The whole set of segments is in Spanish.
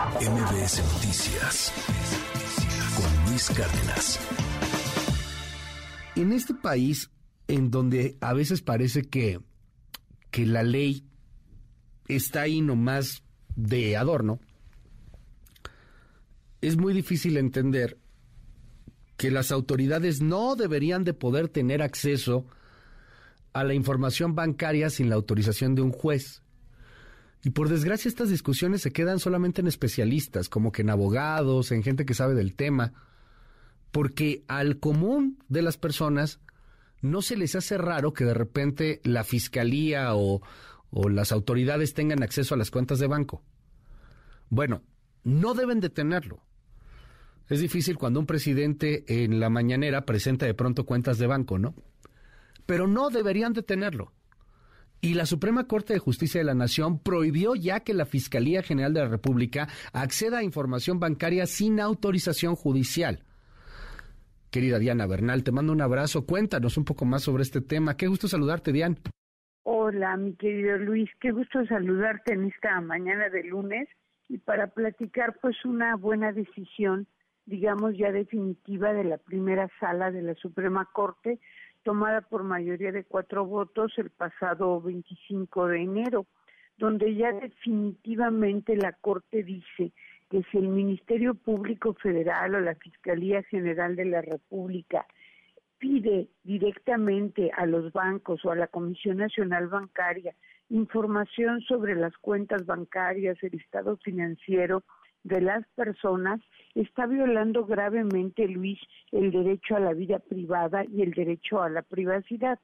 MBS Noticias con Luis Cárdenas. En este país, en donde a veces parece que, que la ley está ahí nomás de adorno, es muy difícil entender que las autoridades no deberían de poder tener acceso a la información bancaria sin la autorización de un juez. Y por desgracia estas discusiones se quedan solamente en especialistas, como que en abogados, en gente que sabe del tema, porque al común de las personas no se les hace raro que de repente la fiscalía o, las autoridades tengan acceso a las cuentas de banco. Bueno, no deben de tenerlo. Es difícil cuando un presidente en la mañanera presenta de pronto cuentas de banco, ¿no? Pero no deberían de tenerlo. Y la Suprema Corte de Justicia de la Nación prohibió ya que la Fiscalía General de la República acceda a información bancaria sin autorización judicial. Querida Diana Bernal, te mando un abrazo. Cuéntanos un poco más sobre este tema. Qué gusto saludarte, Diana. Hola, mi querido Luis. Qué gusto saludarte en esta mañana de lunes y para platicar pues una buena decisión, digamos ya definitiva de la primera sala de la Suprema Corte tomada por mayoría de cuatro votos el pasado 25 de enero, donde ya definitivamente la Corte dice que si el Ministerio Público Federal o la Fiscalía General de la República pide directamente a los bancos o a la Comisión Nacional Bancaria información sobre las cuentas bancarias, el estado financiero, de las personas está violando gravemente, Luis, el derecho a la vida privada y el derecho a la privacidad.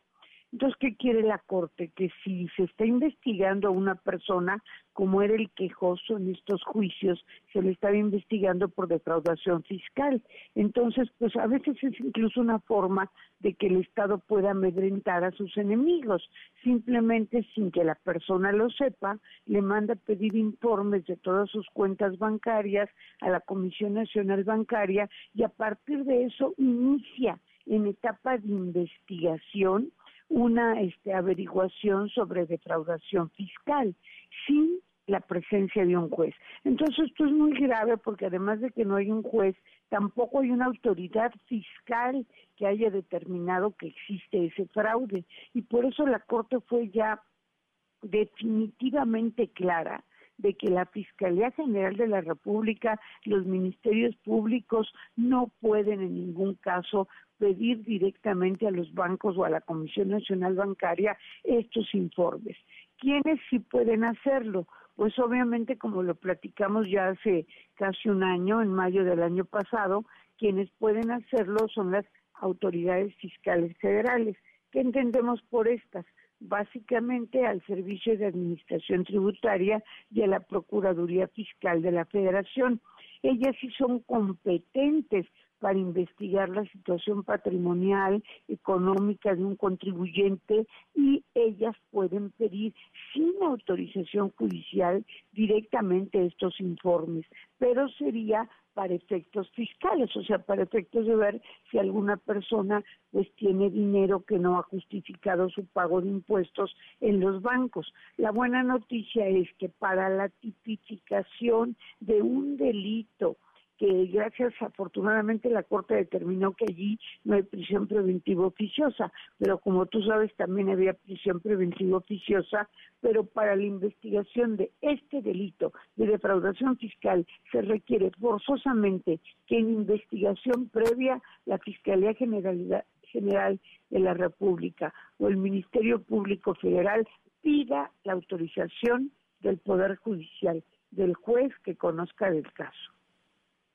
Entonces, ¿qué quiere la Corte? Que si se está investigando a una persona, como era el quejoso en estos juicios, se le estaba investigando por defraudación fiscal. Entonces, pues a veces es incluso una forma de que el Estado pueda amedrentar a sus enemigos. Simplemente sin que la persona lo sepa, le manda pedir informes de todas sus cuentas bancarias a la Comisión Nacional Bancaria y a partir de eso inicia en etapa de investigación una este, averiguación sobre defraudación fiscal sin la presencia de un juez. Entonces esto es muy grave porque además de que no hay un juez, tampoco hay una autoridad fiscal que haya determinado que existe ese fraude. Y por eso la Corte fue ya definitivamente clara de que la Fiscalía General de la República, los ministerios públicos no pueden en ningún caso pedir directamente a los bancos o a la Comisión Nacional Bancaria estos informes. ¿Quiénes sí pueden hacerlo? Pues obviamente, como lo platicamos ya hace casi un año, en mayo del año pasado, quienes pueden hacerlo son las autoridades fiscales federales. ¿Qué entendemos por estas? Básicamente al Servicio de Administración Tributaria y a la Procuraduría Fiscal de la Federación. Ellas sí son competentes para investigar la situación patrimonial, económica de un contribuyente y ellas pueden pedir sin autorización judicial directamente estos informes, pero sería para efectos fiscales, o sea, para efectos de ver si alguna persona pues tiene dinero que no ha justificado su pago de impuestos en los bancos. La buena noticia es que para la tipificación de un delito que gracias afortunadamente la Corte determinó que allí no hay prisión preventiva oficiosa, pero como tú sabes también había prisión preventiva oficiosa, pero para la investigación de este delito de defraudación fiscal se requiere forzosamente que en investigación previa la Fiscalía General, de la República o el Ministerio Público Federal pida la autorización del Poder Judicial, del juez que conozca del caso.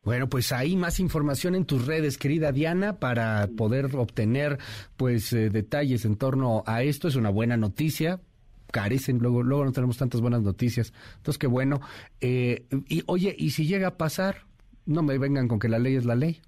Bueno, pues hay más información en tus redes, querida Diana, para poder obtener pues eh, detalles en torno a esto. Es una buena noticia. Carecen, luego, luego no tenemos tantas buenas noticias. Entonces, qué bueno. Eh, y oye, ¿y si llega a pasar? No me vengan con que la ley es la ley.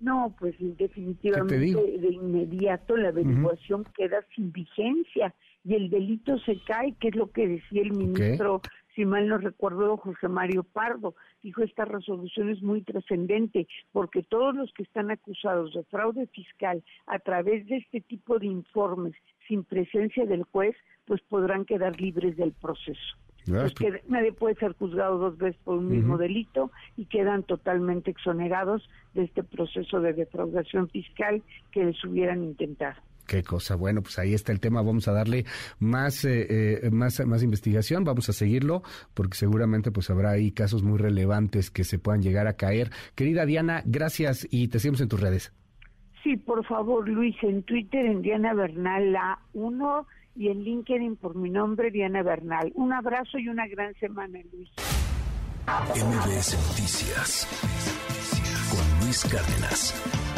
No, pues definitivamente de inmediato la averiguación queda sin vigencia y el delito se cae, que es lo que decía el ministro si mal no recuerdo, José Mario Pardo, dijo esta resolución es muy trascendente porque todos los que están acusados de fraude fiscal a través de este tipo de informes sin presencia del juez, pues podrán quedar libres del proceso. pues que nadie puede ser juzgado dos veces por un mismo delito y quedan totalmente exonerados de este proceso de defraudación fiscal que les hubieran intentado. Qué cosa. Bueno, pues ahí está el tema. Vamos a darle más, eh, eh, más, más investigación. Vamos a seguirlo porque seguramente pues habrá ahí casos muy relevantes que se puedan llegar a caer. Querida Diana, gracias y te seguimos en tus redes. Sí, por favor, Luis, en Twitter en Diana Bernal A1 y en LinkedIn por mi nombre, Diana Bernal. Un abrazo y una gran semana, Luis. MBS Noticias con Luis Cárdenas.